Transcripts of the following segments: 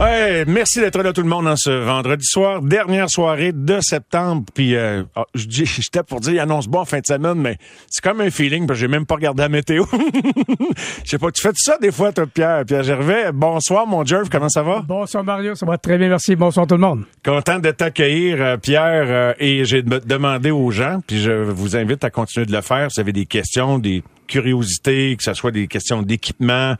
Ouais, merci d'être là tout le monde en ce vendredi soir, dernière soirée de septembre. Puis euh, je dis, j'étais pour dire, annonce bon fin de semaine, mais c'est comme un feeling parce que j'ai même pas regardé la météo. Je sais pas, tu fais ça des fois, toi, Pierre, Pierre Gervais. Bonsoir, mon Jerv, comment ça va? Bonsoir Mario, ça va très bien, merci. Bonsoir tout le monde. Content de t'accueillir, euh, Pierre, euh, et j'ai de- demandé aux gens, puis je vous invite à continuer de le faire. Si vous avez des questions, des curiosités, que ce soit des questions d'équipement,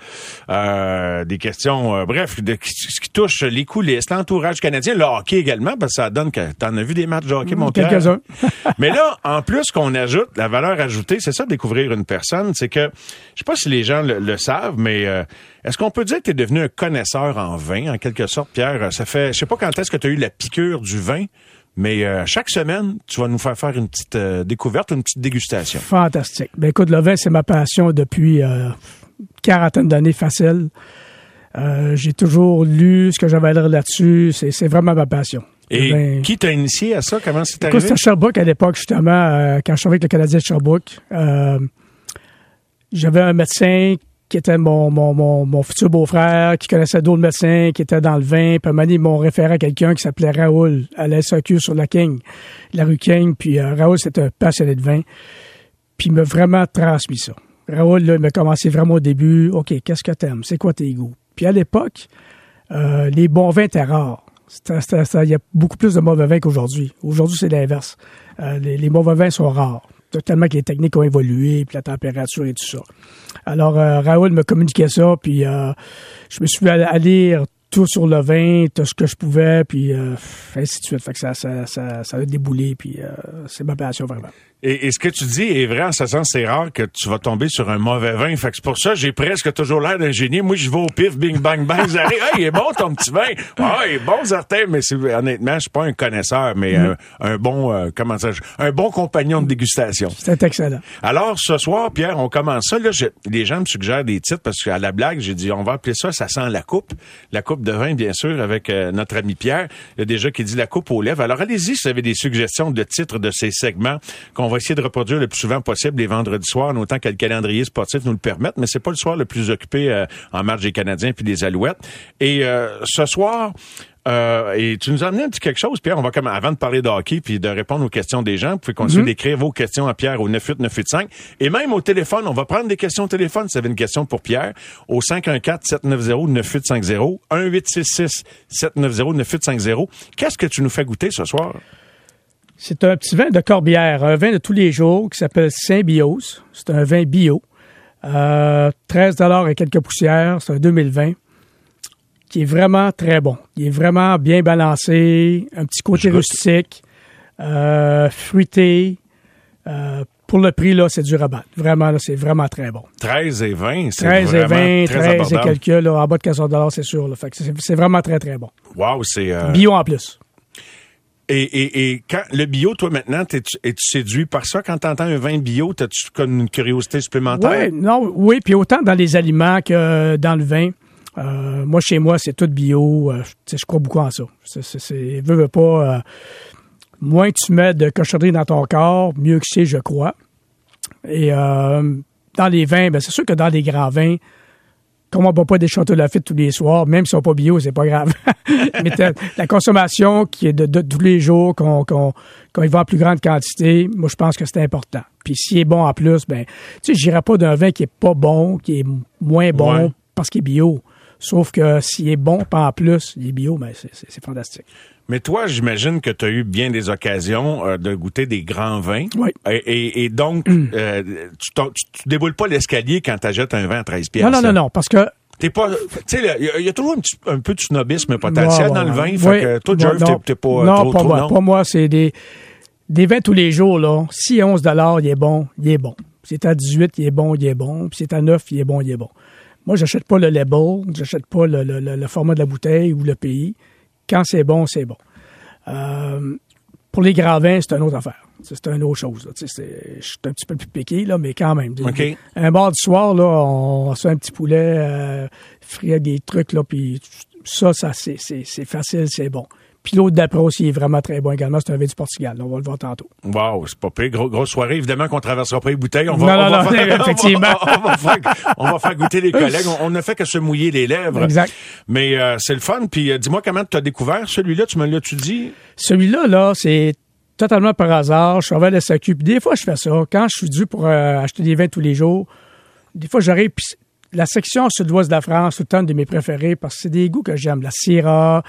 euh, des questions, euh, bref, de, ce qui touche les coulisses, l'entourage canadien, le hockey également, parce que ça donne que t'en as vu des matchs de hockey, mon Pierre. Quelques-uns. Mais là, en plus qu'on ajoute la valeur ajoutée, c'est ça découvrir une personne, c'est que je sais pas si les gens le, le savent, mais euh, est-ce qu'on peut dire que tu es devenu un connaisseur en vin en quelque sorte, Pierre? Ça fait, je sais pas quand est-ce que tu as eu la piqûre du vin, mais euh, chaque semaine, tu vas nous faire faire une petite euh, découverte, une petite dégustation. Fantastique. Ben écoute, le vin, c'est ma passion depuis euh, quarantaine d'années facile. Euh, j'ai toujours lu ce que j'avais à lire là-dessus. C'est, vraiment ma passion. Et Ben, qui t'a initié à ça? Comment c'est arrivé? c'était à Sherbrooke à l'époque, justement, quand je travaillais avec le Canadien de Sherbrooke. J'avais un médecin qui était mon, mon, mon, mon futur beau-frère, qui connaissait d'autres médecins, qui étaient dans le vin. Puis à ils m'ont référé à quelqu'un qui s'appelait Raoul, à la SAQ sur la King, la rue King. Puis euh, Raoul, c'était un passionné de vin. Puis il m'a vraiment transmis ça. Raoul, là, il m'a commencé vraiment au début. OK, qu'est-ce que t'aimes? C'est quoi tes goûts? Puis à l'époque, euh, les bons vins étaient rares. Il y a beaucoup plus de mauvais vins qu'aujourd'hui. Aujourd'hui, c'est l'inverse. Euh, les mauvais vins sont rares. Tellement que les techniques ont évolué, puis la température et tout ça. Alors, euh, Raoul me communiquait ça, puis euh, je me suis à lire tout sur le vin, tout ce que je pouvais, puis euh, ainsi de suite. Fait ça, ça, ça, ça a déboulé, puis c'est ma passion vraiment. Et, et ce que tu dis est vrai en ce sens, c'est rare que tu vas tomber sur un mauvais vin. Fait que c'est pour ça j'ai presque toujours l'air d'un génie. Moi, je vais au pif, bing, bang, bang, j'arrive. Hey, il est bon ton petit vin. Ah, il est bon, certain. Mais c'est, honnêtement, je suis pas un connaisseur, mais un, un bon, euh, comment ça, un bon compagnon de dégustation. C'était excellent. Alors, ce soir, Pierre, on commence ça. Là, je- les gens me suggèrent des titres parce qu'à la blague, j'ai dit, on va appeler ça, ça sent la coupe. La coupe de vin, bien sûr, avec euh, notre ami Pierre. Il y a déjà qui dit la coupe aux lèvres. Alors, allez-y si vous avez des suggestions de titres de ces segments qu'on va essayer de reproduire le plus souvent possible les vendredis soirs, en autant que le calendrier sportif nous le permette. Mais c'est pas le soir le plus occupé euh, en marge des Canadiens puis des Alouettes. Et euh, ce soir, euh, et tu nous as amené un petit quelque chose, Pierre. On va comme avant de parler de hockey puis de répondre aux questions des gens, vous pouvez continuer d'écrire vos questions à Pierre au 98985 et même au téléphone. On va prendre des questions au téléphone. Si vous avez une question pour Pierre, au 514-790-9850, 1-866-790-9850. Qu'est-ce que tu nous fais goûter ce soir? C'est un petit vin de Corbière, un vin de tous les jours qui s'appelle Saint-Bios. C'est un vin bio. Euh, 13 et quelques poussières. C'est un 2020 qui est vraiment très bon. Il est vraiment bien balancé, un petit côté Je rustique, euh, fruité. Euh, pour le prix, là, c'est du rabat. Vraiment, là, c'est vraiment très bon. 13 et 20, c'est 13 et vraiment 20, très 13 et abordable. quelques, là, en bas de 14 c'est sûr. Là. Fait que c'est, vraiment très, très bon. Wow, c'est... Bio en plus. Et, et, quand le bio, toi maintenant, es-tu séduit par ça? Quand t'entends un vin bio, t'as-tu comme une curiosité supplémentaire? Ouais, non, oui, puis autant dans les aliments que dans le vin. Euh, moi, chez moi, c'est tout bio. Euh, tu je crois beaucoup en ça. C'est- veux, veux pas. euh, moins tu mets de cochonnerie dans ton corps, mieux que c'est, je crois. Et euh, dans les vins, ben, c'est sûr que dans les grands vins, comme on ne boit pas des châteaux Lafite tous les soirs, même s'ils sont pas bio, c'est pas grave. Mais la consommation qui est de, de tous les jours, qu'on qu'on qu'on y va en plus grande quantité, moi je pense que c'est important. Puis s'il est bon en plus, ben, tu sais, j'irai pas d'un vin qui est pas bon, qui est moins bon Ouais. parce qu'il est bio. Sauf que s'il est bon, pas en plus, il est bio, ben c'est fantastique. Mais toi, j'imagine que tu as eu bien des occasions euh, de goûter des grands vins. Oui. Et, et- et donc, euh, tu, tu, tu déboules pas l'escalier quand tu achètes un vin à 13 pièces. Non, non, non, non, parce que T'es pas, tu sais, il y a- il y, a toujours un, petit, un peu de snobisme potentiel Ouais, dans le vin. ouais. Fait que toi, Jerv, t'es- pas non, trop, pas trop, moi. non? Pas moi, c'est des, des vins tous les jours, là. Si à 11 il est bon, il est bon. Si c'est à 18, il est bon, il est bon. Puis si c'est à 9, il est bon, il est bon. Moi, j'achète pas le label, j'achète pas le, le- le- le format de la bouteille ou le pays. Quand c'est bon, c'est bon. Euh, pour les grands vins, c'est une autre affaire. C'est une autre chose. Je suis un petit peu plus piqué, là, mais quand même. Un bar du soir, là, on se fait un petit poulet euh, frit avec des trucs, là, puis ça, ça c'est facile, c'est bon. Puis l'autre d'après aussi est vraiment très bon également, c'est un vin du Portugal. là, on va le voir tantôt. Wow, c'est pas pire. Gros- grosse soirée. Évidemment qu'on traversera pas les bouteilles. On va, Non, on non, va non, faire, effectivement. On va, on va faire, on va faire goûter les collègues. On n'a fait que se mouiller les lèvres. Exact. Mais euh, c'est le fun. Puis euh, dis-moi comment tu as découvert celui-là? Tu me l'as-tu dit? Celui-là, là, c'est totalement par hasard. Je suis à la SAQ. Puis des fois, je fais ça. Quand je suis dû pour euh, acheter des vins tous les jours, des fois, j'arrive. La section sud-ouest de la France, une de mes préférées parce que c'est des goûts que j'aime. La syrah,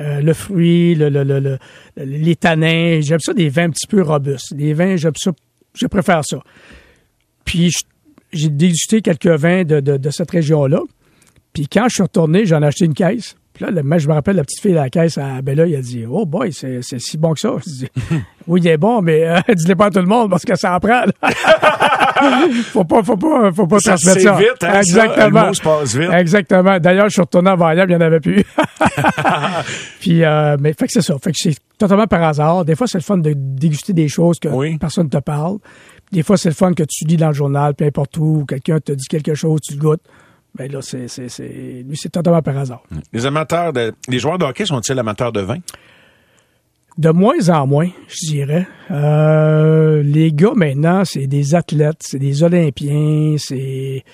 euh, le fruit, le, le, le, le- les tanins. J'aime ça, des vins un petit peu robustes. Des vins, j'aime ça. Je préfère ça. Puis j'ai dégusté quelques vins de, de, de cette région-là. Puis quand je suis retourné, j'en ai acheté une caisse. Puis là, le, je me rappelle, la petite fille à la caisse à Bella, il a dit Oh boy, c'est c'est si bon que ça. Oui, il est bon, mais euh, dis-le pas à tout le monde parce que ça en. faut pas, faut pas, faut pas Ça transmettre ça. vite, hein, ça. Exactement. Le mot se passe vite. Exactement. D'ailleurs, je suis retourné à Variable, il n'y en avait plus. Puis, euh, mais fait que c'est ça. Fait que c'est totalement par hasard. Des fois, c'est le fun de déguster des choses que Oui. personne ne te parle. Des fois, c'est le fun que tu lis dans le journal, peu importe où, quelqu'un te dit quelque chose, tu le goûtes. Ben là, c'est, c'est, c'est, lui, c'est totalement par hasard. Les amateurs de, les joueurs de hockey sont-ils amateurs de vin? De moins en moins, je dirais. Euh, les gars, maintenant, c'est des athlètes, c'est des Olympiens, c'est...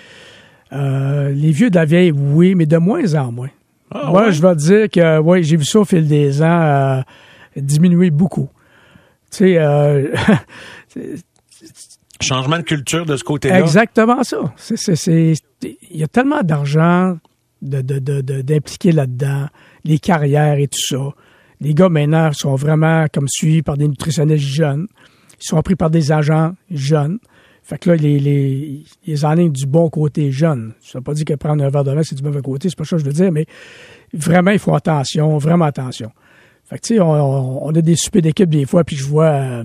euh, les vieux de la vieille, oui, mais de moins en moins. Ah, Moi, ouais? je vais te dire que, oui, j'ai vu ça au fil des ans euh, diminuer beaucoup. Tu sais, Changement de culture de ce côté-là. exactement ça. Il y a tellement d'argent de, de, de, de- d'impliquer là-dedans, les carrières et tout ça. Les gars, maintenant, sont vraiment comme suivis par des nutritionnistes jeunes. Ils sont pris par des agents jeunes. Fait que là, les, les, ils enlignent du bon côté jeune. Ça veut pas dire que prendre un verre de vin, c'est du mauvais côté, c'est pas ça que je veux dire, mais vraiment, ils font attention, vraiment attention. Fait que, tu sais, on, a des soupers d'équipe des fois, puis je vois euh,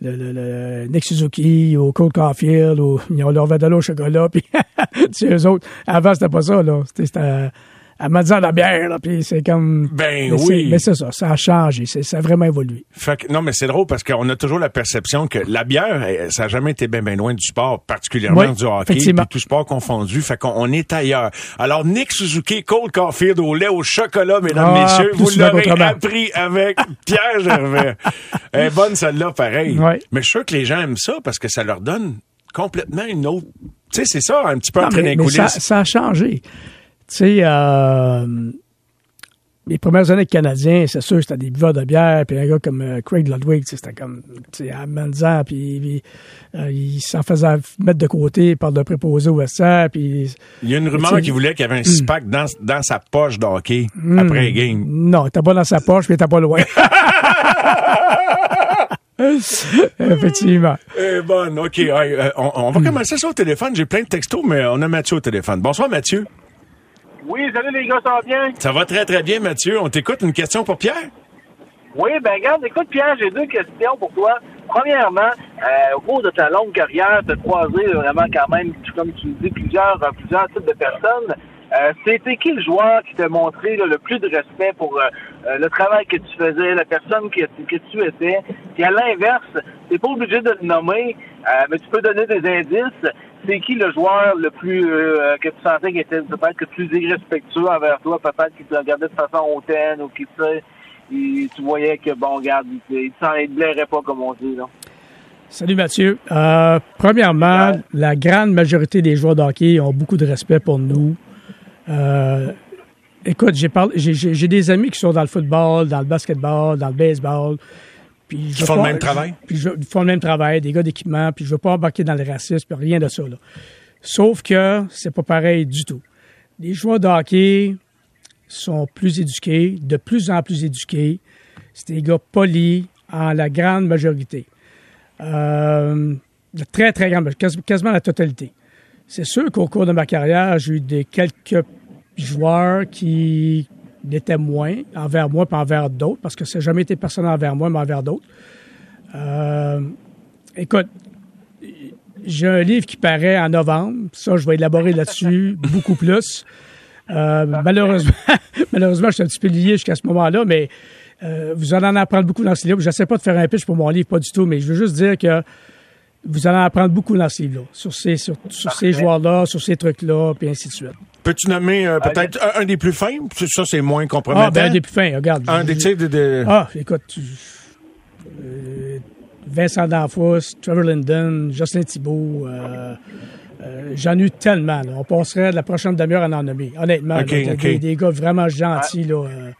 le, le, le Nick Suzuki ou Cole Caulfield, ou ils ont leur verre de l'eau au chocolat, puis tu sais, eux autres, avant, c'était pas ça, là. C'était- À m'a à la bière, là, puis c'est comme... Ben mais oui. Mais c'est ça, ça a changé, ça a vraiment évolué. Fait que, non, mais c'est drôle parce qu'on a toujours la perception que la bière, eh, ça n'a jamais été bien, bien loin du sport, particulièrement Oui, du hockey, puis tout sport confondu. Fait qu'on on est ailleurs. Alors, Nick Suzuki, Cole Caulfield au lait au chocolat, mesdames, Ah, messieurs, vous l'aurez appris avec Pierre Gervais. Elle est bonne, celle-là, pareil. Mais je suis sûr que les gens aiment ça parce que ça leur donne complètement une autre... Tu sais, c'est ça, un petit peu Non, entre mais, les mais ça, coulisses. ça a changé. Tu sais, euh, les premières années canadiens, c'est sûr, c'était des buveurs de bière, puis un gars comme euh, Craig Ludwig, c'était comme, tu sais, amenant, puis, puis, euh, il s'en faisait mettre de côté par le préposé au vestiaire, puis... Il y a une rumeur qui voulait qu'il y avait un SPAC dans, dans sa poche de hockey Hmm. après game. Non, il était pas dans sa poche, mais il était pas loin. Effectivement. Eh bonne, OK. Euh, on, on va commencer ça au téléphone. J'ai plein de textos, mais on a Mathieu au téléphone. Bonsoir, Mathieu. Oui, salut les gars, ça va bien? Ça va très, très bien, Mathieu. On t'écoute. Une question pour Pierre? Oui, ben regarde, écoute Pierre, j'ai deux questions pour toi. Premièrement, euh, au cours de ta longue carrière, tu as croisé vraiment quand même, comme tu dis, plusieurs, euh, plusieurs types de personnes. Euh, C'était qui le joueur qui t'a montré là, le plus de respect pour euh, euh, le travail que tu faisais, la personne que, que tu étais? Puis à l'inverse, t'es pas obligé de le nommer, euh, mais tu peux donner des indices. C'est qui le joueur le plus euh, que tu sentais qui était peut-être le plus irrespectueux envers toi, peut-être qui te regardait de façon hautaine ou qui tu voyais que bon regarde, il, s'en- blairait pas comme on dit là. Salut Mathieu. Euh, premièrement, la grande majorité des joueurs de hockey ont beaucoup de respect pour nous. Euh, écoute, j'ai parlé, j'ai, j'ai- j'ai des amis qui sont dans le football, dans le basketball, dans le baseball. Puis veux font le même travail? Puis je, ils font le même travail, des gars d'équipement, puis je veux pas embarquer dans le racisme, puis rien de ça. Là. Sauf que c'est pas pareil du tout. Les joueurs de hockey sont plus éduqués, de plus en plus éduqués. C'est des gars polis en la grande majorité. Euh, de très, très grande, quas- quasiment la totalité. C'est sûr qu'au cours de ma carrière, j'ai eu des quelques joueurs qui l'étaient moins envers moi pas envers d'autres, parce que ça n'a jamais été personnel envers moi, mais envers d'autres. Euh, écoute, j'ai un livre qui paraît en novembre. Ça, je vais élaborer là-dessus beaucoup plus. Euh, malheureusement, malheureusement, je suis un petit peu lié jusqu'à ce moment-là, mais euh, vous allez en apprendre beaucoup dans ce livre. Je n'essaie pas de faire un pitch pour mon livre, pas du tout, mais je veux juste dire que vous allez en apprendre beaucoup dans ce livre-là, sur ces, sur, sur ces joueurs-là, sur ces trucs-là, puis ainsi de suite. Peux-tu nommer euh, peut-être un, un des plus fins? Ça, c'est moins compromettant. Ah, ben, un des plus fins, regarde. Un des, de, de- Ah, écoute, euh, Vincent Danfous, Trevor Linden, Jocelyn Thibault, euh, euh, j'en ai eu tellement. là. On passerait la prochaine demi-heure à en nommer. Honnêtement, Ok, là, des, des gars vraiment gentils. Là, euh,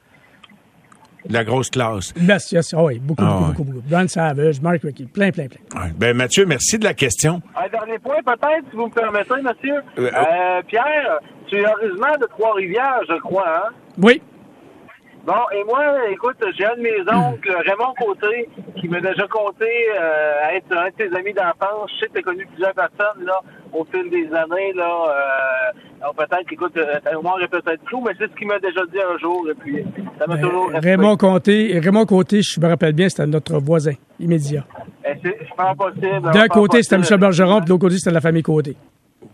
la grosse classe. yes, yes, ah oui, beaucoup, Ah, beaucoup, beaucoup, beaucoup. Brian Savage, Mark Rickey, plein, plein, plein. Ouais. Ben, Mathieu, merci de la question. Un dernier point, peut-être, si vous me permettez, monsieur. Euh, Euh, Pierre, tu es originaire de Trois-Rivières, je crois, hein? Oui, Bon, et moi, écoute, j'ai un de mes oncles, Raymond Côté, qui m'a déjà conté euh, être un de tes amis d'enfance. Je sais que tu as connu plusieurs personnes là, au fil des années. là. Euh, alors peut-être qu'écoute, euh, ta mémoire est peut-être floue, mais c'est ce qu'il m'a déjà dit un jour. Et puis, ça m'a toujours euh, resté. Raymond Comté, Raymond Côté, je me rappelle bien, c'était notre voisin immédiat. Eh, c'est- C'est pas possible. D'un pas côté, c'était. M. Bergeron, puis de l'autre côté, c'était la famille Côté.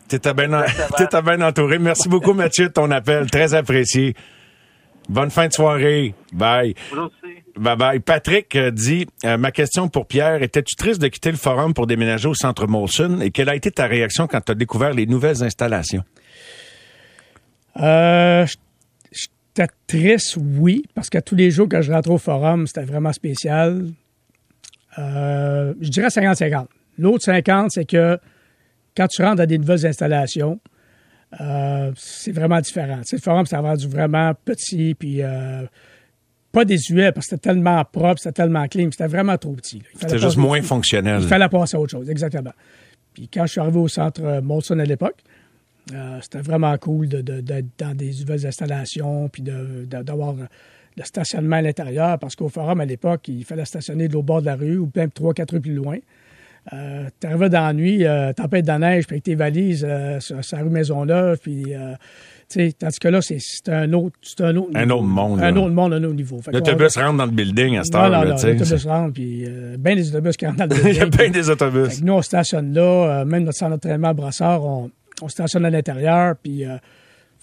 T'étais bien, en- t'étais bien entouré. Merci beaucoup, Mathieu, de ton appel. Très apprécié. Bonne fin de soirée. Bye. Bye bye. Patrick euh, dit euh, Ma question pour Pierre, étais-tu triste de quitter le forum pour déménager au centre Molson? Et quelle a été ta réaction quand tu as découvert les nouvelles installations? Euh, j'étais triste, oui, parce que tous les jours que je rentrais au forum, c'était vraiment spécial. Euh, je dirais 50-50. L'autre 50, c'est que quand tu rentres dans des nouvelles installations, euh, c'est vraiment différent. Tu sais, le forum, c'était rendu vraiment petit, puis euh, pas désuet, parce que c'était tellement propre, c'était tellement clean, c'était vraiment trop petit. C'était juste moins fonctionnel. il fallait passer à autre chose, exactement. Puis quand je suis arrivé au centre euh, Molson à l'époque, euh, c'était vraiment cool de- de- d'être dans des nouvelles installations, puis de- d'avoir le stationnement à l'intérieur, parce qu'au forum, à l'époque, il fallait stationner de l'autre bord de la rue, ou même trois, quatre rues plus loin. Euh, T'arrivais dans la nuit, euh, tempête de neige, puis avec tes valises euh, sur, sur la rue Maisonneuve, puis... euh, tu sais, tandis que là, c'est c'est un autre, c'est un autre, Un autre monde, Un là. autre monde, un autre niveau. L'autobus rentre dans le building à cette heure. non, non, l'autobus rentre, puis euh, bien des autobus qui rentrent dans le Il y a building, bien des autobus. fait que nous, on stationne là, euh, même notre centre d'entraînement à Brassard, on, on stationne à l'intérieur, puis euh,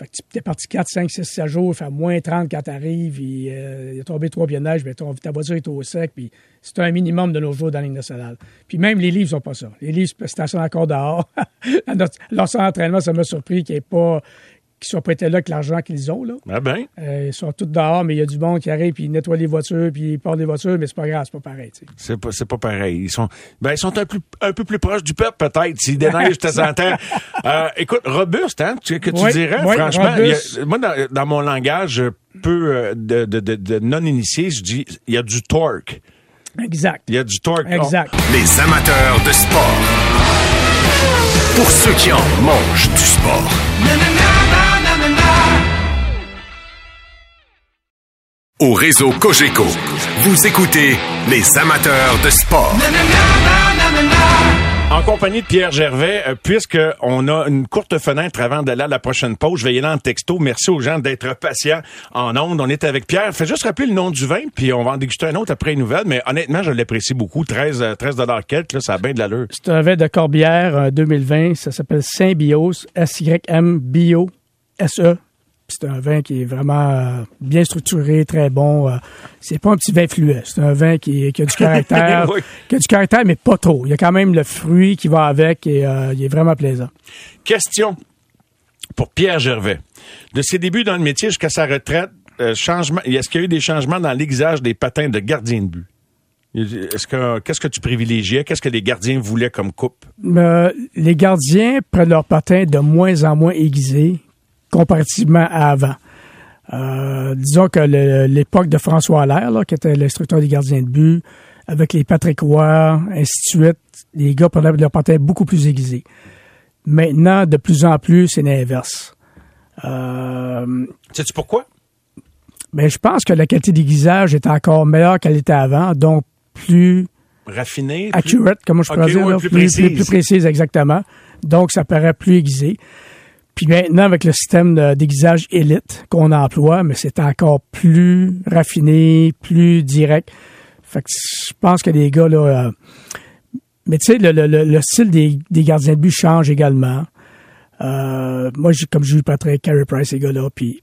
fait tu es parti 4, 5, 6, 7 jours, il fait moins 30 quand tu arrives, puis euh, il a tombé trois pieds de neige, mais ton- ta voiture est au sec, puis c'est un minimum de nos jours dans la ligne nationale. Puis même les livres sont pas ça. Les livres stationnent encore dehors. Leur centre d'entraînement, ça m'a surpris qu'ils pas qu'ils soient pas été là avec l'argent qu'ils ont, là. Ah ben, Euh, ils sont tous dehors, mais il y a du monde qui arrive, puis ils nettoient les voitures, puis ils portent les voitures, mais c'est pas grave, c'est pas pareil, c'est pas, c'est pas pareil. Ils sont, ben, ils sont un, plus, un peu plus proches du peuple, peut-être, s'ils déneigent de temps en temps. Euh, écoute, robuste, hein, tu- que tu Oui, dirais, oui, franchement. a- moi, dans, dans mon langage peu euh, de, de, de, de non-initié, je dis, il y a du torque. Exact. Il y a du torque. Exact. Les amateurs de sport. Pour ceux qui en mangent du sport. Au réseau Cogeco, vous écoutez les amateurs de sport. En compagnie de Pierre Gervais, euh, puisque on a une courte fenêtre avant d'aller à la prochaine pause, je vais y aller en texto. Merci aux gens d'être patients en ondes. On est avec Pierre. Fais juste rappeler le nom du vin, puis on va en déguster un autre après une nouvelle. Mais honnêtement, je l'apprécie beaucoup. 13, euh, 13 dollars quelques, là, ça a bien de l'allure. C'est un vin de Corbière euh, 2020. Ça s'appelle Symbiose, S-Y-M Bio S-E. C'est un vin qui est vraiment euh, bien structuré, très bon. euh, c'est pas un petit vin fluet. C'est un vin qui, qui a du caractère, Oui. qui a du caractère, mais pas trop. Il y a quand même le fruit qui va avec et euh, il est vraiment plaisant. Question pour Pierre Gervais. De ses débuts dans le métier jusqu'à sa retraite, euh, changement, est-ce qu'il y a eu des changements dans l'aiguisage des patins de gardien de but? Est-ce que, qu'est-ce que tu privilégiais? Qu'est-ce que les gardiens voulaient comme coupe? Euh, les gardiens prennent leur patin de moins en moins aiguisé comparativement à avant. Euh, disons que l'époque de François Allaire, là, qui était l'instructeur des gardiens de but, avec les Patrick Roy, ainsi de suite, les gars prenaient leur patin beaucoup plus aiguisé. Maintenant, de plus en plus, c'est l'inverse. Euh, Sais-tu pourquoi? mais je pense que la qualité d'aiguisage est encore meilleure qu'elle était avant, donc plus Raffiné? plus- accurate, comment je pourrais Ok, dire, ouais, là, plus plus, précise. plus- plus précise, exactement. Donc, ça paraît plus aiguisé. Puis maintenant, avec le système de- d'aiguisage élite qu'on emploie, mais c'est encore plus raffiné, plus direct. Fait que je pense que les gars, là... euh, mais tu sais, le, le- le- le style des, des gardiens de but change également. Euh, moi, j'ai, comme j'ai eu Patrick, Carey Price, ces gars-là, puis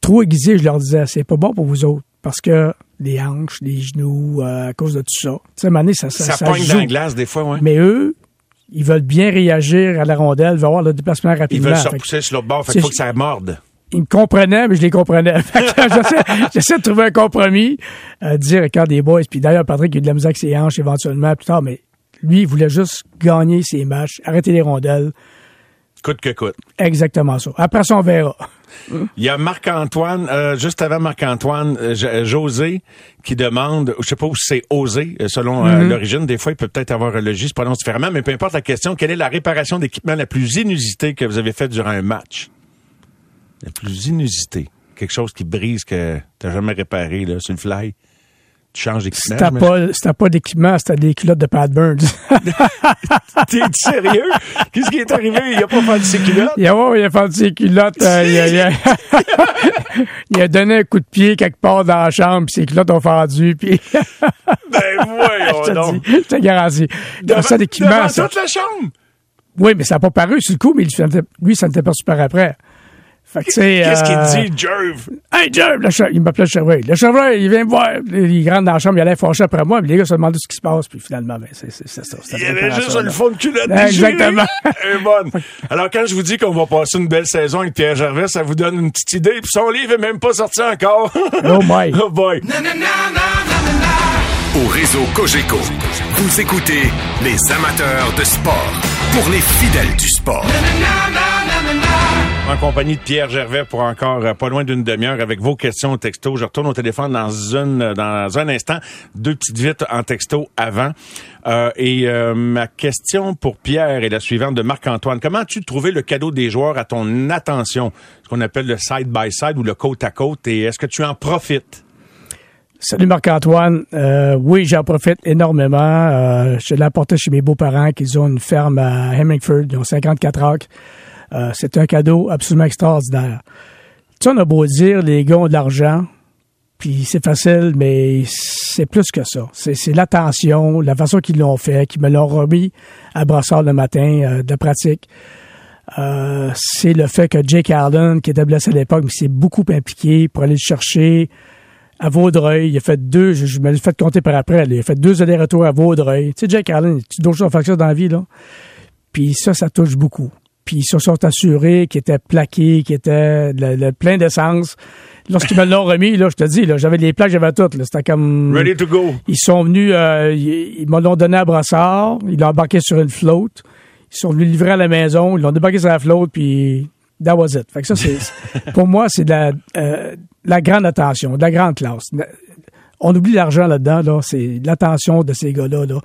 trop aiguisé, je leur disais, c'est pas bon pour vous autres, parce que les hanches, les genoux, euh, à cause de tout ça. Tu sais, à un moment donné, ça, ça, Ça, ça pogne joue. dans la glace des fois, ouais. Mais eux, ils veulent bien réagir à la rondelle, veulent avoir le déplacement Ils rapidement. veulent se repousser sur l'autre bord, fait qu'il faut que ça morde. ils me comprenaient, mais je les comprenais. J'essaie, j'essaie de trouver un compromis, euh, dire regarde des boys. Puis d'ailleurs, Patrick il a eu de la musique avec ses hanches éventuellement plus tard, mais lui, il voulait juste gagner ses matchs, arrêter les rondelles. Coûte que coûte. Exactement ça. Après ça, on verra. Il y a Marc-Antoine, euh, juste avant Marc-Antoine, euh, J- euh, José, qui demande, je sais pas où c'est osé, euh, selon euh, l'origine. Des fois, il peut peut-être avoir un logis, se prononce différemment, mais peu importe la question, quelle est la réparation d'équipement la plus inusitée que vous avez faite durant un match? La plus inusitée. Quelque chose qui brise que t'as jamais réparé, là, sur le fly. Tu changes d'équipement. C'était j'imagine. pas, pas d'équipement, c'était des culottes de Pat Burns. T'es sérieux? Qu'est-ce qui est arrivé? Il a pas de ses culottes? il, a, il a fait ses culottes, euh, il, a, il, a, il a donné un coup de pied quelque part dans la chambre, puis ses culottes ont fendu, puis Ben voyons je te donc. dis, je te garantis. Devant- ça d'équipement, devant ça. toute la chambre! Oui, mais ça n'a pas paru sur le coup, mais lui, ça n'était pas super après. Fait que, tu sais, Qu'est-ce euh, qu'il dit, Jerv? Hey, Jerv, le che- il m'appelait le chevreuil. Le chevreuil, il vient me voir. Il rentre dans la chambre, il allait fâcher après moi, puis les gars se demandaient ce qui se passe, puis finalement, ben, c'est c'est- c'est ça. Il y avait juste le fond de culotte Exactement. bonne. Alors, quand je vous dis qu'on va passer une belle saison avec Pierre Gervais, ça vous donne une petite idée. Puis son livre est même pas sorti encore. Oh my. oh boy. Au réseau Cogeco, vous écoutez les amateurs de sport. Pour les fidèles du sport. En compagnie de Pierre Gervais pour encore euh, pas loin d'une demi-heure avec vos questions au texto. Je retourne au téléphone dans une, dans un instant. Deux petites vites en texto avant. Euh, et euh, ma question pour Pierre est la suivante de Marc-Antoine. Comment as-tu trouvé le cadeau des joueurs à ton attention? Ce qu'on appelle le side-by-side ou le côte-à-côte. Et est-ce que tu en profites? Salut Marc-Antoine. Euh, oui, j'en profite énormément. Euh, je l'ai apporté chez mes beaux-parents qui ont une ferme à Hemingford. Ils ont 54 acres. Euh, c'est un cadeau absolument extraordinaire. Tu on a beau dire, les gars ont de l'argent, puis c'est facile, mais c'est plus que ça. C'est, l'attention, la façon qu'ils l'ont fait, qu'ils me l'ont remis à Brassard le matin euh, de pratique. Euh, c'est le fait que Jake Allen, qui était blessé à l'époque, s'est beaucoup impliqué pour aller le chercher à Vaudreuil. Il a fait deux, je, me l'ai fait compter par après, il a fait deux allers-retours à Vaudreuil. Tu sais, Jake Allen, d'autres choses à faire ça dans la vie, là. Puis ça, ça touche beaucoup. Puis ils se sont assurés qu'il était plaqué, qu'il était le, le plein d'essence. Lorsqu'ils me l'ont remis, là, je te dis, là, j'avais les plaques, j'avais toutes. C'était comme... Ready to go. Ils sont venus, euh, ils, ils me l'ont donné à Brassard, ils l'ont embarqué sur une flotte, ils sont venus livrer à la maison, ils l'ont débarqué sur la flotte, puis that was it. Fait que ça, c'est, pour moi, c'est de la, euh, la grande attention, de la grande classe. On oublie l'argent là-dedans, là, c'est l'attention de ces gars-là. Là.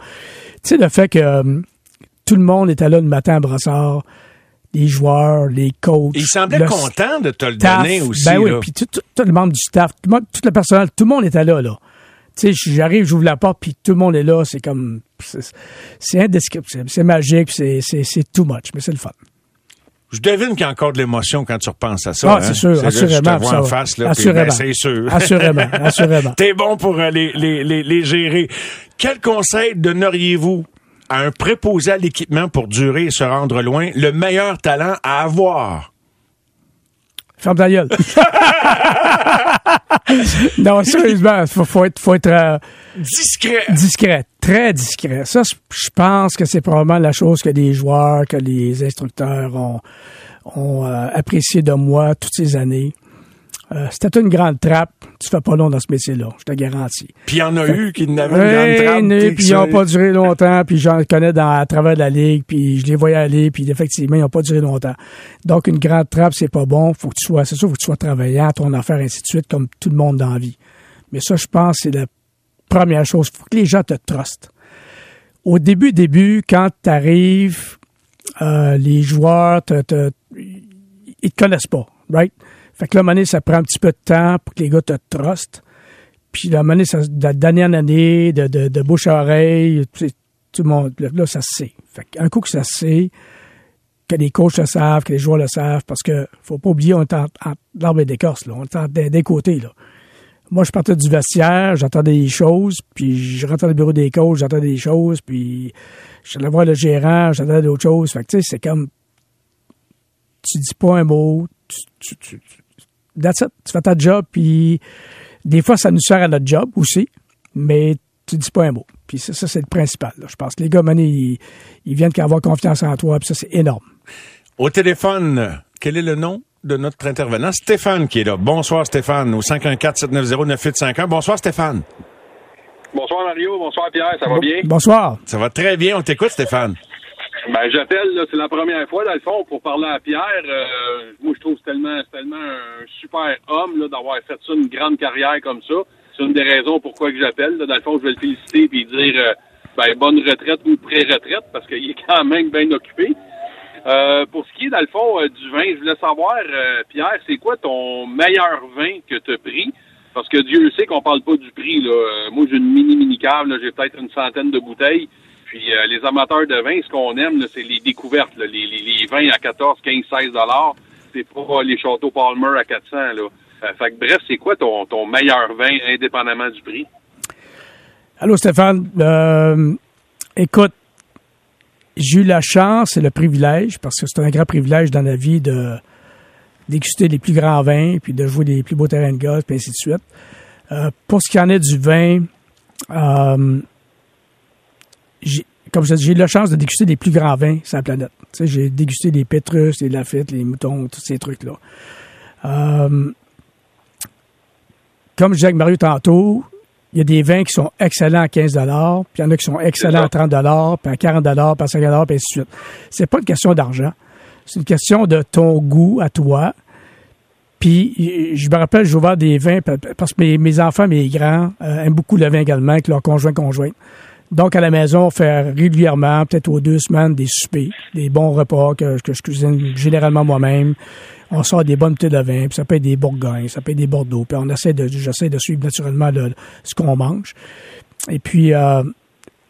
Tu sais, le fait que euh, tout le monde était là le matin à Brassard, les joueurs, les coachs. Il semblait le content de te le staff. donner aussi. Ben oui, puis tout, tout, tout le membre du staff, tout, le monde- tout le personnel, tout le monde était là, là. Tu sais, j'arrive, j'ouvre la porte, puis tout le monde est là. C'est comme... C'est indescriptible. C'est magique, c'est too much, mais c'est le fun. Je devine qu'il y a encore de l'émotion quand tu repenses à ça. Ah, hein. c'est sûr, là, Je te assurément. vois en face, là, puis, assurément. ben, c'est sûr. Assurément, assurément. T'es bon pour euh, les, les, les, les gérer. Quel conseil donneriez-vous à un préposé à l'équipement pour durer et se rendre loin? Le meilleur talent à avoir? Ferme ta gueule. non, sérieusement, faut, faut être, faut être euh, Discret. discret, très discret. Ça, je- pense que c'est probablement la chose que les joueurs, que les instructeurs ont, ont euh, apprécié de moi toutes ces années. Euh, C'était une grande trappe. Tu fais pas long dans ce métier-là, je te garantis. Puis il y en a eu qui n'avaient Ouais, une grande trappe. puis ils n'ont pas duré longtemps, puis j'en connais dans, à travers la ligue, puis je les voyais aller, puis effectivement, ils n'ont pas duré longtemps. Donc, une grande trappe, c'est pas bon. Faut que tu sois, c'est sûr, faut que tu sois travaillant, ton affaire, ainsi de suite, comme tout le monde dans la vie. Mais ça, je pense, c'est la première chose. Faut que les gens te trustent. Au début, début, quand tu arrives, les joueurs te, te- ils te connaissent pas, right? Fait que là, à ça prend un petit peu de temps pour que les gars te trustent. Puis là, à ça, de- d'année en année, de, de, de bouche à oreille, tout le monde, là, ça se sait. Fait qu'un coup que ça se sait, que les coachs le savent, que les joueurs le savent, parce que faut pas oublier, on est en, en l'arbre et d'écorce, là. On est en- des, côtés, là. Moi, je partais du vestiaire, j'entendais des choses, puis je rentrais dans le bureau des coachs, j'entendais des choses, puis j'allais voir le gérant, j'entendais d'autres choses. Fait que, tu sais, c'est comme... tu dis pas un mot, tu, that's it. tu fais ta job, puis des fois, ça nous sert à notre job aussi, mais tu dis pas un mot. Puis ça, ça c'est le principal. là. Je pense que les gars, mané, ils, ils viennent qu'à avoir confiance en toi, puis ça, c'est énorme. Au téléphone, quel est le nom de notre intervenant? Stéphane qui est là. Bonsoir Stéphane, au 514-790-9851. Bonsoir Stéphane. Bonsoir Mario, bonsoir Pierre, ça va bien? Bonsoir. Ça va très bien, on t'écoute Stéphane. Ben j'appelle, là, c'est la première fois dans le fond pour parler à Pierre. Euh, moi je trouve tellement, tellement un super homme là, d'avoir fait ça une grande carrière comme ça. C'est une des raisons pourquoi que j'appelle. Dans le fond, je vais le féliciter puis dire euh, ben, bonne retraite ou pré-retraite parce qu'il est quand même bien occupé. Euh, pour ce qui est, dans le fond, euh, du vin, je voulais savoir, euh, Pierre, c'est quoi ton meilleur vin que tu as pris? Parce que Dieu sait qu'on parle pas du prix. Là. Moi, j'ai une mini-mini cave, j'ai peut-être une centaine de bouteilles. Puis euh, les amateurs de vin, ce qu'on aime, c'est les découvertes, les, vins à 14, 15, 16 dollars. C'est pas les châteaux Palmer à 400. Là. Euh, fait que, bref, c'est quoi ton, meilleur vin, indépendamment du prix? Allô, Stéphane. Euh, écoute, j'ai eu la chance et le privilège, parce que c'est un grand privilège dans la vie de déguster les plus grands vins, puis de jouer les plus beaux terrains de golf, puis ainsi de suite. Euh, pour ce qui en est du vin, comme je j'ai eu la chance de déguster les plus grands vins sur la planète. Tu sais, j'ai dégusté les Pétrus, les Lafite, les Moutons, tous ces trucs-là. Euh, comme je disais avec Mario tantôt, il y a des vins qui sont excellents à 15 puis il y en a qui sont excellents à 30 puis à 40 puis à 50 puis ainsi de suite. C'est pas une question d'argent. C'est une question de ton goût à toi. Puis, je me rappelle, j'ai ouvert des vins pa- pa- parce que mes, mes enfants, mes grands, euh, aiment beaucoup le vin également avec leur conjoint conjoint. Donc, à la maison, on fait régulièrement, peut-être aux deux semaines, des soupers, des bons repas que, que je cuisine généralement moi-même. On sort des bonnes bouteilles de vin, puis ça peut être des Bourgognes, ça peut être des Bordeaux, puis on essaie de, j'essaie de suivre naturellement le- ce qu'on mange. Et puis, euh,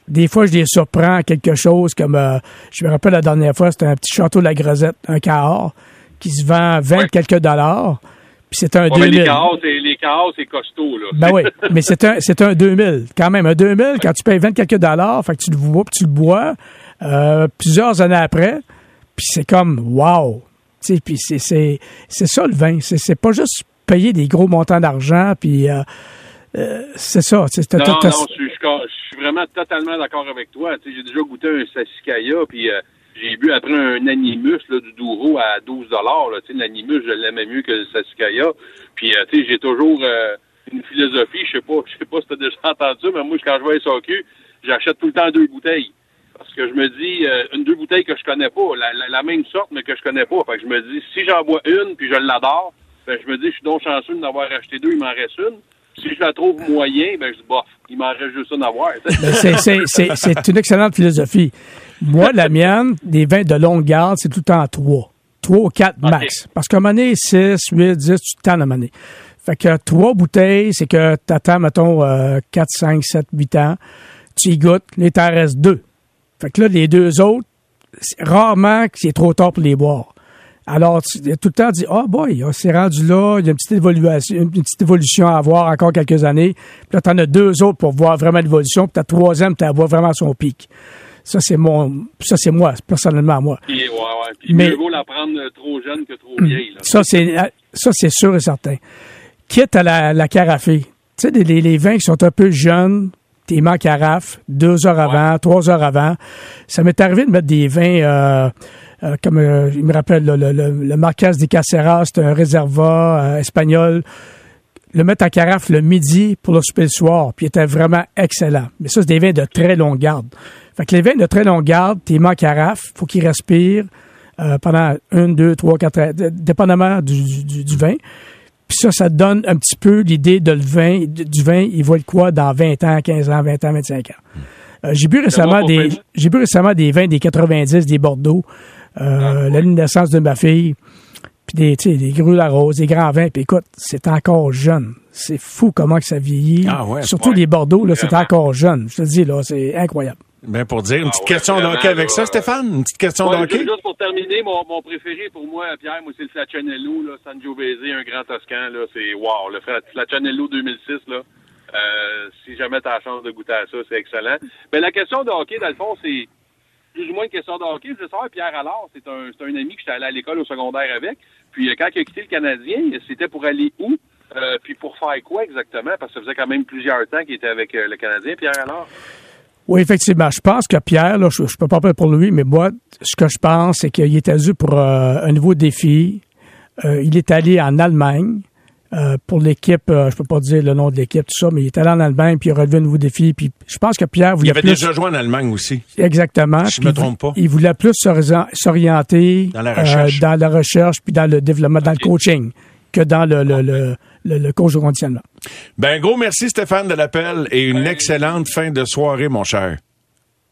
des fois, je les surprends à quelque chose comme, euh, je me rappelle la dernière fois, c'était un petit château de la Grosette, un Cahors, qui se vend 20 Ouais. quelques dollars, c'est un Ouais, mais 2000. les chaos, c'est, les chaos, c'est costaud, là. Ben oui, mais c'est un, c'est un 2000. Quand même, un 2000, quand tu payes 20 quelques dollars, fait que tu le bois, puis tu le bois euh, plusieurs années après, puis c'est comme, wow! Tu sais, puis c'est, c'est, c'est ça le vin. C'est, c'est pas juste payer des gros montants d'argent, puis euh, euh, c'est ça. Non, non, je suis, vraiment totalement d'accord avec toi. Tu sais, j'ai déjà goûté un Sassicaia, puis j'ai bu après un Animus là, du Douro à 12 là. Tu sais, l'Animus, je l'aimais mieux que le Sassicaia. Puis, euh, tu sais, j'ai toujours euh, une philosophie, je sais pas, je sais pas si tu as déjà entendu mais moi, quand je vais à SAQ, j'achète tout le temps deux bouteilles. Parce que je me dis, euh, une deux bouteilles que je connais pas, la, la, même sorte, mais que je connais pas. Fait que je me dis, si j'en bois une, puis je l'adore, ben, je me dis, je suis donc chanceux d'en avoir acheté deux, il m'en reste une. Si je la trouve moyen, ben, je dis, bof, il m'en reste juste une à voir. Ben, c'est une excellente philosophie. Moi, la mienne, des vins de longue garde, c'est tout le temps trois. Trois ou quatre max. Parce qu'à un moment donné, 6, 8, 10, tu t'en à un moment donné. Fait que trois bouteilles, c'est que t'attends, mettons, euh, 4, 5, 7, 8 ans. Tu y goûtes, il t'en reste deux. Fait que là, les deux autres, c'est rarement que c'est trop tard pour les boire. Alors, tu tout le temps dit, ah boy, ah, c'est rendu là, il y a une petite évolution, une petite évolution à avoir encore quelques années. Puis là, t'en as deux autres pour voir vraiment l'évolution, puis ta troisième, tu la vois vraiment à son pic. Ça, c'est mon, ça, c'est moi, personnellement, moi. Puis, ouais, ouais. Puis Mais- mieux vaut la prendre euh, trop jeune que trop vieille. Là. Ça, c'est, ça, c'est sûr et certain. Quitte à la, la carafée. Tu sais, les, les vins qui sont un peu jeunes, t'es en carafe deux heures avant, trois heures avant. Ça m'est arrivé de mettre des vins, euh, euh, comme euh, il me rappelle, le, le, le, Marquez de Caceres, c'est un réservat euh, espagnol. Le mettre en carafe le midi pour le souper le soir, puis il était vraiment excellent. Mais ça, c'est des vins de très longue garde. Fait que les vins de très longue garde, t'es mis en carafe, faut qu'ils respirent euh, pendant une, deux, trois, quatre heures, dépendamment du, du, du vin. Puis ça, ça donne un petit peu l'idée de le vin, du vin, il va être quoi dans 20 ans, 15 ans, 20 ans, 25 ans. Euh, j'ai bu récemment des, j'ai bu récemment des vins des 90, des Bordeaux, euh, la ligne de naissance de ma fille, puis des, tu sais, des grues la rose, des grands vins. Puis écoute, c'est encore jeune. C'est fou comment que ça vieillit. Ah ouais, Surtout ouais. les Bordeaux, là, c'est encore jeune. Je te le dis, là, c'est incroyable. Ben pour dire, une Ah petite ouais, question d'hockey avec là, ça, Stéphane? Une petite question Ouais, d'hockey? ju- juste pour terminer, mon, mon préféré pour moi, Pierre, moi, c'est le Flaccianello, là, Sangiovese, un grand Toscan, là, c'est wow, le Fla- Flaccianello 2006, là. Euh, si jamais tu as la chance de goûter à ça, c'est excellent. Mais la question de hockey, dans le fond, c'est, plus ou moins une question de hockey. Je savoir, Pierre Allard, c'est un, c'est un ami que j'étais allé à l'école au secondaire avec. Puis euh, quand il a quitté le Canadien, c'était pour aller où? Euh, puis pour faire quoi exactement? Parce que ça faisait quand même plusieurs temps qu'il était avec le Canadien, Pierre Allard. Oui, effectivement. Je pense que Pierre, là, je, je peux pas parler pour lui, mais moi, ce que je pense, c'est qu'il était dû pour euh, un nouveau défi. Euh, il est allé en Allemagne euh, pour l'équipe, euh, je peux pas dire le nom de l'équipe, tout ça, mais il est allé en Allemagne, puis il a relevé un nouveau défi. Puis je pense que Pierre Il voulait avait plus... déjà joué en Allemagne aussi. Exactement. Je Puis me il trompe pas. Il voulait plus s'ori- s'orienter Dans la recherche. dans la recherche, puis dans le développement, dans le coaching, que dans le, le, le, le, le coach de conditionnement. Ben, gros merci Stéphane de l'appel et une excellente fin de soirée, mon cher.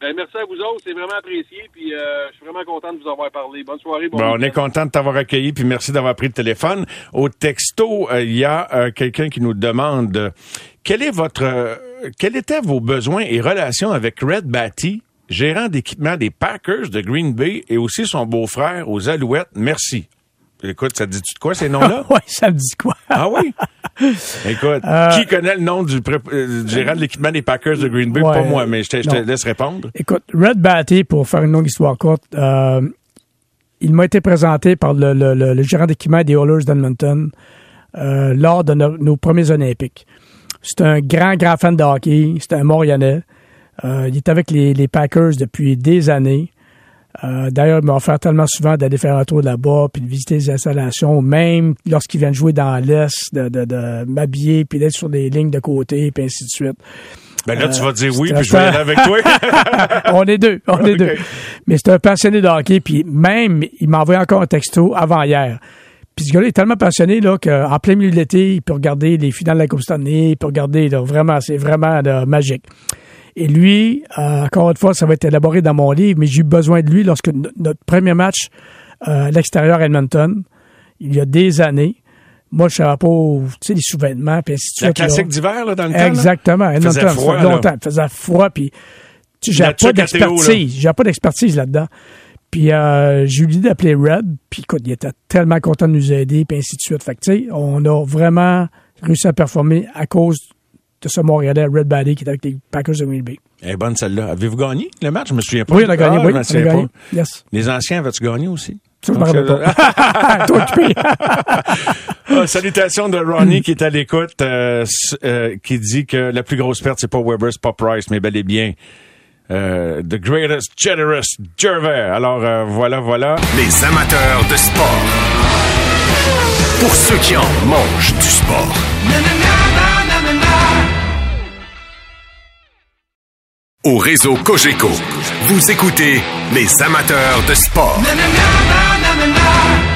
Ben, merci à vous autres, c'est vraiment apprécié. Puis euh, je suis vraiment content de vous avoir parlé. Bonne soirée. Bon Bon, on est content de t'avoir accueilli, puis merci d'avoir pris le téléphone. Au texto, euh, il y a euh, quelqu'un qui nous demande euh, quel est votre, euh, quels étaient vos besoins et relations avec Red Batty, gérant d'équipement des Packers de Green Bay et aussi son beau-frère aux Alouettes? Merci. Écoute, ça te dit-tu de quoi ces noms-là? ouais, ça me dit quoi? Ah oui? Écoute, Euh, qui connaît le nom du, euh, du gérant de l'équipement des Packers de Green Bay? Ouais, Pas moi, mais je te, je te non. laisse répondre. Écoute, Red Batty, pour faire une longue histoire courte, euh, il m'a été présenté par le, le, le, le gérant d'équipement des Oilers d'Edmonton lors de nos, nos premiers Olympiques. C'est un grand, grand fan de hockey. C'est un Montréalais. Il est avec les, les Packers depuis des années. Euh, D'ailleurs, il m'a offert tellement souvent d'aller faire un tour là-bas, puis de visiter les installations, même lorsqu'il vient de jouer dans l'Est, de, de, de m'habiller, puis d'être sur des lignes de côté, puis ainsi de suite. Ben là, tu vas dire oui, puis je vais aller avec toi. on est deux, on est deux. Mais c'est un passionné de hockey, puis même, il m'a envoyé encore un texto avant hier. Puis ce gars-là est tellement passionné là qu'en plein milieu de l'été, il peut regarder les finales de la Coupe Stanley, il peut regarder, là, vraiment, c'est vraiment là, magique. Et lui, euh, encore une fois, ça va être élaboré dans mon livre, mais j'ai eu besoin de lui lorsque no- notre premier match euh, à l'extérieur à Edmonton, il y a des années. Moi, je savais pas, tu sais, les sous-vêtements, puis ainsi de La là. classique d'hiver, là, dans le temps. là? Exactement. Il faisait Edmonton, ça froid, là. longtemps. Il faisait froid, puis La pas là. d'expertise. J'ai pas d'expertise là-dedans. Puis euh, j'ai eu l'idée d'appeler Red, puis écoute, il était tellement content de nous aider, puis ainsi de suite. Fait que, tu sais, on a vraiment réussi à performer à cause de ce Montréalais, Red Batty, qui est avec les Packers de Green Bay. Elle est bonne celle-là. Avez-vous gagné le match? Je me souviens pas. Oui, on a gagné, Ah, oui, on a gagné. Yes. Les anciens, avais-tu gagné aussi? Ça, je me rappelle euh, pas. Toi occupé. Ah, salutations de Ronnie qui est à l'écoute, euh, euh, qui dit que la plus grosse perte, c'est pas Weber, c'est pas Price, mais bel et bien euh, The Greatest Generous Gervais. Alors euh, voilà, voilà. Les amateurs de sport. Pour ceux qui en mangent du sport. Au réseau Cogeco, vous écoutez les amateurs de sport.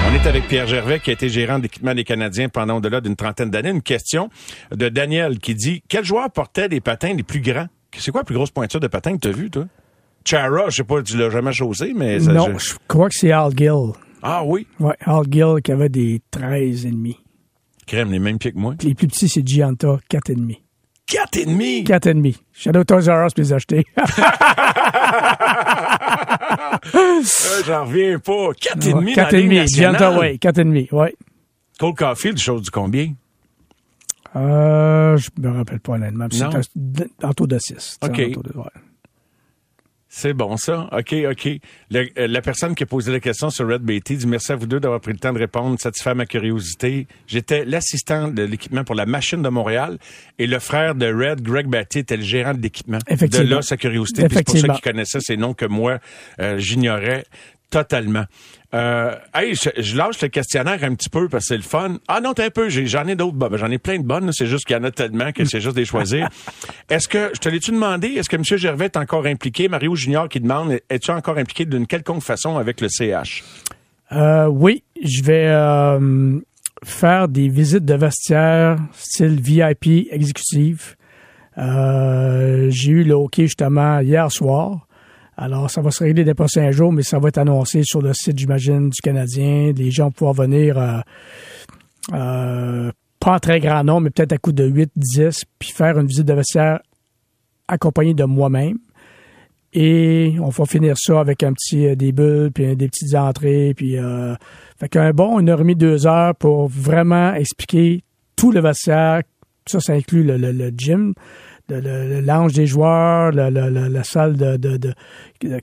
On est avec Pierre Gervais, qui a été gérant d'équipement des Canadiens pendant au-delà d'une trentaine d'années. Une question de Daniel qui dit Quel joueur portait les patins les plus grands? C'est quoi la plus grosse pointure de patins que tu as vu, toi? Chara, je sais pas, tu l'as jamais chaussé, mais ça, non, je- je crois que c'est Al Gill. Ah oui, Ouais, Al Gill qui avait des 13 et demi. crème, les mêmes pieds que moi. Les plus petits, c'est Gianta, 4 et demi. Quatre et demi! 4 et demi. Shadow Toys R Us, les acheter. Euh, J'en reviens pas. Quatre et demi dans 4 la et demi. nationale. Gianta, oui. 4 et demi, oui. Cole Caulfield, chose du combien? Euh, je me rappelle pas honnêtement. C'est un taux de 6. OK. C'est bon, ça. OK, OK. Le- euh, la personne qui a posé la question sur Red Beatty dit merci à vous deux d'avoir pris le temps de répondre, satisfaire ma curiosité. J'étais l'assistant de l'équipement pour la machine de Montréal et le frère de Red, Greg Batty, était le gérant de l'équipement. De là, sa curiosité. Puis c'est pour ça qu'il connaissait ces noms que moi, euh, j'ignorais totalement. Euh, hey, je, je lâche le questionnaire un petit peu parce que c'est le fun. Ah non, t'as un peu, j'en ai d'autres. bonnes. J'en ai plein de bonnes. C'est juste qu'il y en a tellement que c'est juste des choisir. Est-ce que, je te l'ai-tu demandé, est-ce que M. Gervais est encore impliqué? Mario Junior qui demande, es-tu encore impliqué d'une quelconque façon avec le CH? Euh, oui, je vais euh, faire des visites de vestiaire style VIP exécutive. Euh, J'ai eu le hockey justement hier soir. Alors, ça va se régler des prochains jours, mais ça va être annoncé sur le site, j'imagine, du Canadien. Les gens vont pouvoir venir, euh, euh, pas en très grand nombre, mais peut-être à coup de 8, 10, puis faire une visite de vestiaire accompagnée de moi-même. Et on va finir ça avec un petit euh, des bulles, puis des petites entrées, puis euh, fait qu'un bon une heure et deux heures pour vraiment expliquer tout le vestiaire. Ça, ça inclut le, le, le gym le, le, lounge des joueurs, le, la salle de, de, de,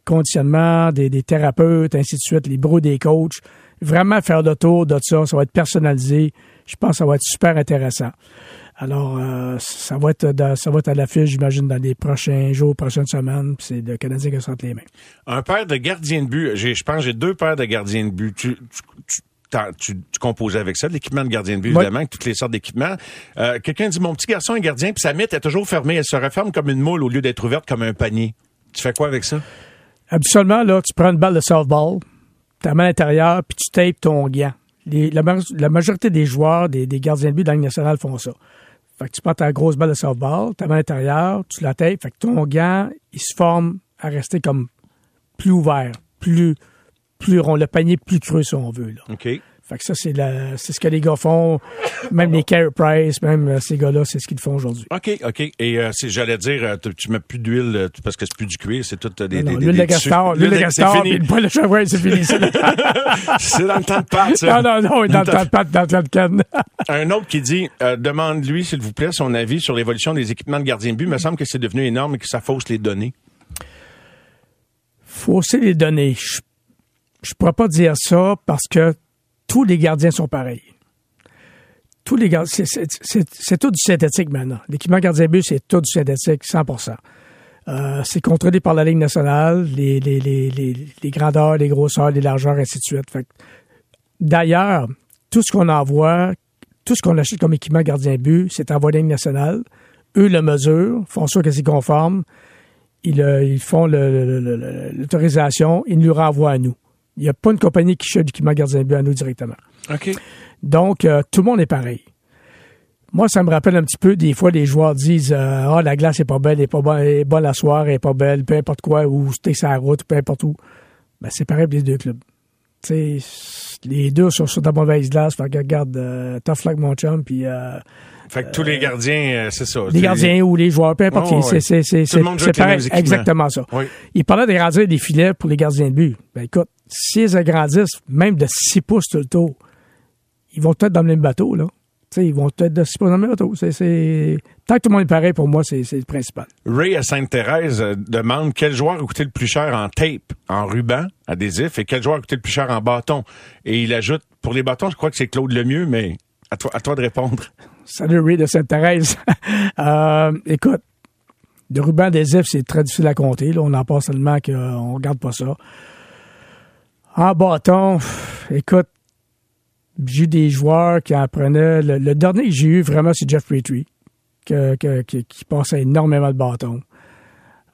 conditionnement, des, des, thérapeutes, ainsi de suite, les bureaux des coachs. Vraiment faire le tour de ça, ça va être personnalisé. Je pense que ça va être super intéressant. Alors, euh, ça va être ça va être à l'affiche, j'imagine, dans les prochains jours, prochaines semaines. C'est le Canadien qui sorte les mains. Un père de gardien de but. Je pense j'ai deux paires de gardiens de but. Tu, tu, tu, tu composais avec ça, l'équipement de gardien de but, évidemment, avec toutes les sortes d'équipements. Euh, Quelqu'un dit, mon petit garçon est gardien, puis sa mythe est toujours fermée. Elle se referme comme une moule au lieu d'être ouverte comme un panier. Tu fais quoi avec ça? Absolument, là, tu prends une balle de softball, ta main à l'intérieur, puis tu tapes ton gant. Les, la, la, majorité des joueurs, des, des gardiens de but dans la nationale font ça. Fait que tu prends ta grosse balle de softball, ta main à l'intérieur, tu la tapes, fait que ton gant, il se forme à rester comme plus ouvert, plus plus rond, le panier plus creux, si on veut. Là. OK. Fait que ça, c'est, la, c'est ce que les gars font. Même les Carey Price, même euh, ces gars-là, c'est ce qu'ils font aujourd'hui. OK, OK. Et euh, c'est, j'allais dire, euh, tu, tu mets plus d'huile euh, parce que c'est plus du cuir, c'est tout des, non, des, l'huile des de castor, l'huile de castor, puis le chevreuil, c'est fini. c'est dans le temps de pâte, ça. Non, non, non, dans le temps de pâte, dans le temps de canne. Un autre qui dit, demande-lui, s'il vous plaît, son avis sur l'évolution des équipements de gardien de but. Il me semble que c'est devenu énorme et que ça fausse les données. Fausser les données. Je je pourrais pas dire ça parce que tous les gardiens sont pareils. Tous les gardiens, c'est tout du synthétique maintenant. L'équipement gardien but, c'est tout du synthétique, 100% euh, C'est contrôlé par la Ligue nationale, les, les, grandeurs, les grosseurs, les largeurs, ainsi de suite. D'ailleurs, tout ce qu'on envoie, tout ce qu'on achète comme équipement gardien but, c'est envoyé à la Ligue nationale. Eux le mesurent, font sûr que c'est conforme. Ils, ils font l'autorisation, ils nous renvoient à nous. Il n'y a pas une compagnie qui achète l'équipement gardien de but à nous directement. OK. Donc, euh, tout le monde est pareil. Moi, ça me rappelle un petit peu, des fois, les joueurs disent euh, Ah, la glace est pas belle, elle est pas bonne, elle est bonne la soirée, elle est pas belle, peu importe quoi, ou c'était sa route, peu importe où. Ben, c'est pareil pour les deux clubs. sais, les deux sont sur de la mauvaise glace. Fait que regarde, euh, tough luck, mon chum, puis... Euh, fait que tous les gardiens, c'est ça. Les gardiens ou les joueurs, peu importe. Oh, c'est c'est c'est c'est pareil, exactement ça. Oui. Il parlait d'agrandir des filets pour les gardiens de but. Ben écoute, s'ils agrandissent même de 6 pouces tout le tour, ils vont peut-être dans le même bateau, là. ils vont peut-être de 6 pouces dans le même bateau. C'est, c'est... Tant que tout le monde est pareil, pour moi, c'est, c'est le principal. Ray à Sainte-Thérèse euh, demande quel joueur a coûté le plus cher en tape, en ruban adhésif, et quel joueur a coûté le plus cher en bâton? Et il ajoute, pour les bâtons, je crois que c'est Claude Lemieux, mais à toi, à toi de répondre. Salut Ray de Sainte-Thérèse. euh, écoute, de ruban adhésif, c'est très difficile à compter. Là. On en passe tellement qu'on regarde pas ça. En bâton, écoute, j'ai eu des joueurs qui apprenaient. Le, le dernier que j'ai eu vraiment, c'est Jeff Petrie, qui, qui passait énormément de bâtons.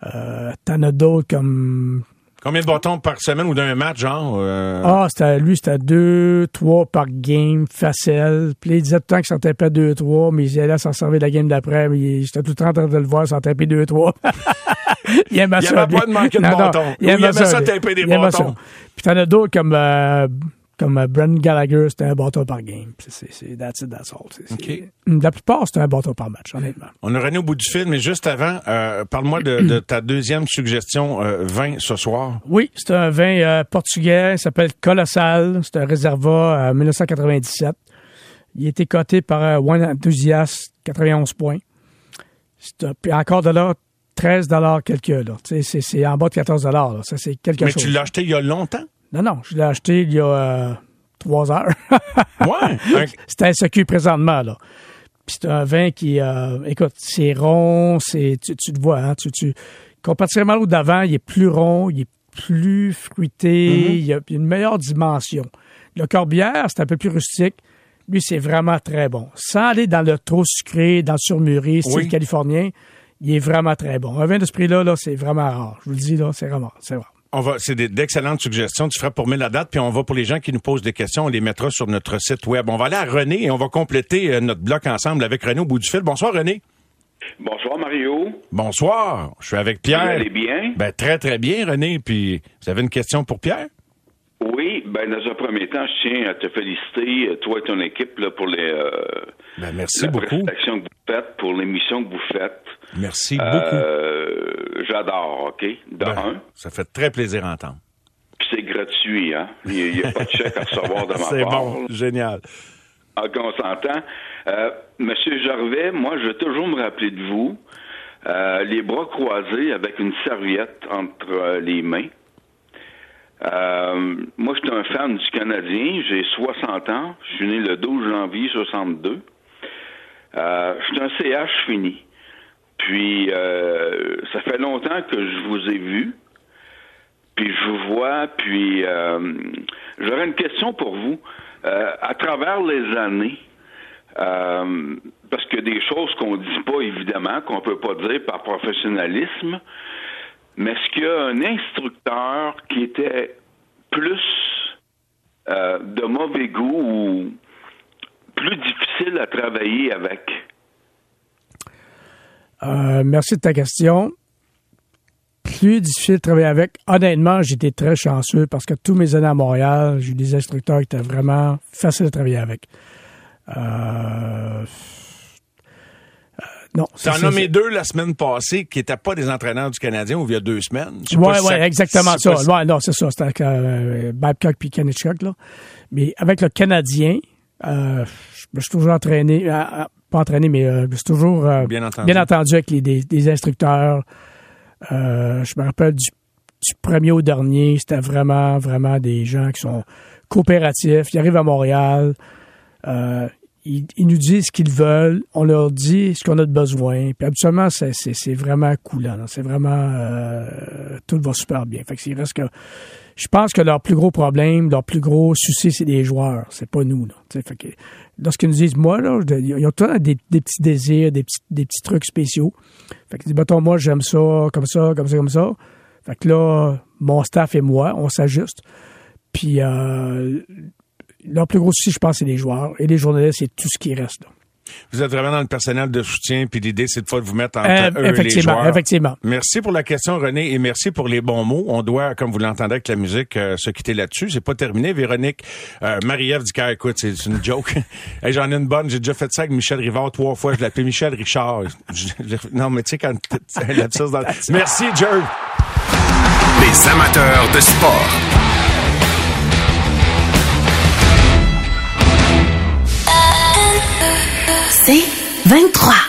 Euh, T'en as d'autres comme. Combien de bâtons par semaine ou d'un match, genre? Euh... Ah, c'était lui, c'était deux, trois par game, facile. Puis il disait tout le temps qu'il s'en tapait deux, trois, mais il allait s'en servir de la game d'après. Mais j'étais tout le temps en train de le voir s'en taper deux, trois. il aimait il ça. avait pas de manquer de bâtons. il Ou aimait ça, ça taper des Il bâtons. Puis t'en as d'autres comme, euh, comme euh, Brendan Gallagher, c'était un bâton par game. C'est, c'est, that's it, that's all. C'est- La plupart, c'était un bâton par match, honnêtement. On a René au bout du fil, mais juste avant, euh, parle-moi de, de ta deuxième suggestion euh, vin ce soir. Oui, c'est un vin euh, portugais, il s'appelle Colossal. C'est un réservat euh, 1997. Il a été coté par One Enthusiast, 91 points. C'est un- puis encore de là, 13 quelques. Là. C'est, c'est en bas de 14 là. Ça, c'est quelque Mais chose. tu l'as acheté il y a longtemps? Non, non, je l'ai acheté il y a euh, trois heures. Ouais. C'est un SQ présentement, là. Puis c'est un vin qui, euh, écoute, c'est rond, c'est, tu, tu le vois, hein, tu, tu, comparativement l'autre d'avant, il est plus rond, il est plus fruité, il, a, il y a une meilleure dimension. Le corbière, c'est un peu plus rustique. Lui, c'est vraiment très bon. Sans aller dans le trop sucré, dans le surmûré, style Oui. californien, il est vraiment très bon. Un vin de ce prix-là, là, c'est vraiment rare. Je vous le dis, là, c'est vraiment, c'est rare. On va, c'est d'excellentes suggestions. Tu feras pour mettre la date, puis on va pour les gens qui nous posent des questions, on les mettra sur notre site web. On va aller à René et on va compléter euh, notre bloc ensemble avec René au bout du fil. Bonsoir René. Bonsoir Mario. Bonsoir. Je suis avec Vous Pierre. allez bien? Ben très très bien René. Puis vous avez une question pour Pierre? Oui, ben dans un premier temps, je tiens à te féliciter, toi et ton équipe, là, pour les euh, Ben merci la beaucoup. prestation que vous faites, pour l'émission que vous faites. Merci beaucoup. Euh, J'adore, OK? De Ben, un. ça fait très plaisir à entendre. Puis c'est gratuit, hein? Il n'y a, pas de chèque à recevoir de ma C'est part. bon, génial. OK, on s'entend. Euh, Monsieur Gervais, moi, je vais toujours me rappeler de vous. euh, les bras croisés avec une serviette entre euh, les mains. Euh, moi, je suis un fan du Canadien. J'ai 60 ans. Je suis né le 12 janvier 62. Euh, je suis un CH fini. Puis, euh, ça fait longtemps que je vous ai vu. Puis, je vous vois. Puis, euh, j'aurais une question pour vous. Euh, à travers les années, euh, parce que des choses qu'on dit pas, évidemment, qu'on peut pas dire par professionnalisme, mais est-ce qu'il y a un instructeur qui était plus de mauvais goût ou plus difficile à travailler avec? Euh, merci de ta question. Plus difficile de travailler avec. Honnêtement, j'étais très chanceux parce que tous mes années à Montréal, j'ai eu des instructeurs qui étaient vraiment faciles à travailler avec. Euh, non. T'en c'est- as nommé deux la semaine passée qui n'étaient pas des entraîneurs du Canadien ou il y a deux semaines. Si ouais, exactement ça. Ouais, non, c'est ça. C'était avec euh, Babcock puis Kennichuk, là. Mais avec le Canadien, euh, je me suis toujours entraîné, euh, pas entraîné, mais euh, je me suis toujours euh, Bien entendu. avec les, des, des instructeurs. Euh, je me rappelle du, du premier au dernier, c'était vraiment, vraiment des gens qui sont coopératifs. Ils arrivent à Montréal, euh, ils, ils nous disent ce qu'ils veulent, on leur dit ce qu'on a de besoin. Puis habituellement, c'est, c'est, c'est vraiment coulant. C'est vraiment tout va super bien. Fait que c'est reste que je pense que leur plus gros problème, leur plus gros souci, c'est les joueurs. C'est pas nous. Là. Fait que lorsqu'ils nous disent moi, là, ils ont tout le des petits désirs, des petits, des petits trucs spéciaux. Fait que mettons, moi, j'aime ça, comme ça, comme ça, comme ça. Fait que là, mon staff et moi, on s'ajuste. Puis euh, leur plus gros souci, je pense, c'est les joueurs. Et les journalistes, c'est tout ce qui reste. Là. Vous êtes vraiment dans le personnel de soutien, puis l'idée, c'est de fois de vous mettre entre Euh, eux et les effectivement, joueurs. effectivement. Merci pour la question, René, et merci pour les bons mots. On doit, comme vous l'entendez avec la musique, euh, se quitter là-dessus. C'est pas terminé. Véronique, euh, Marie-Ève dit qu'elle, écoute, c'est une joke. Hey, J'en ai une bonne. J'ai déjà fait ça avec Michel Rivard trois fois. Je l'appelais Michel Richard. Je- je- non, mais tu sais, quand lapsus dans... Merci, Jerry. Les amateurs de sport. C'est 23.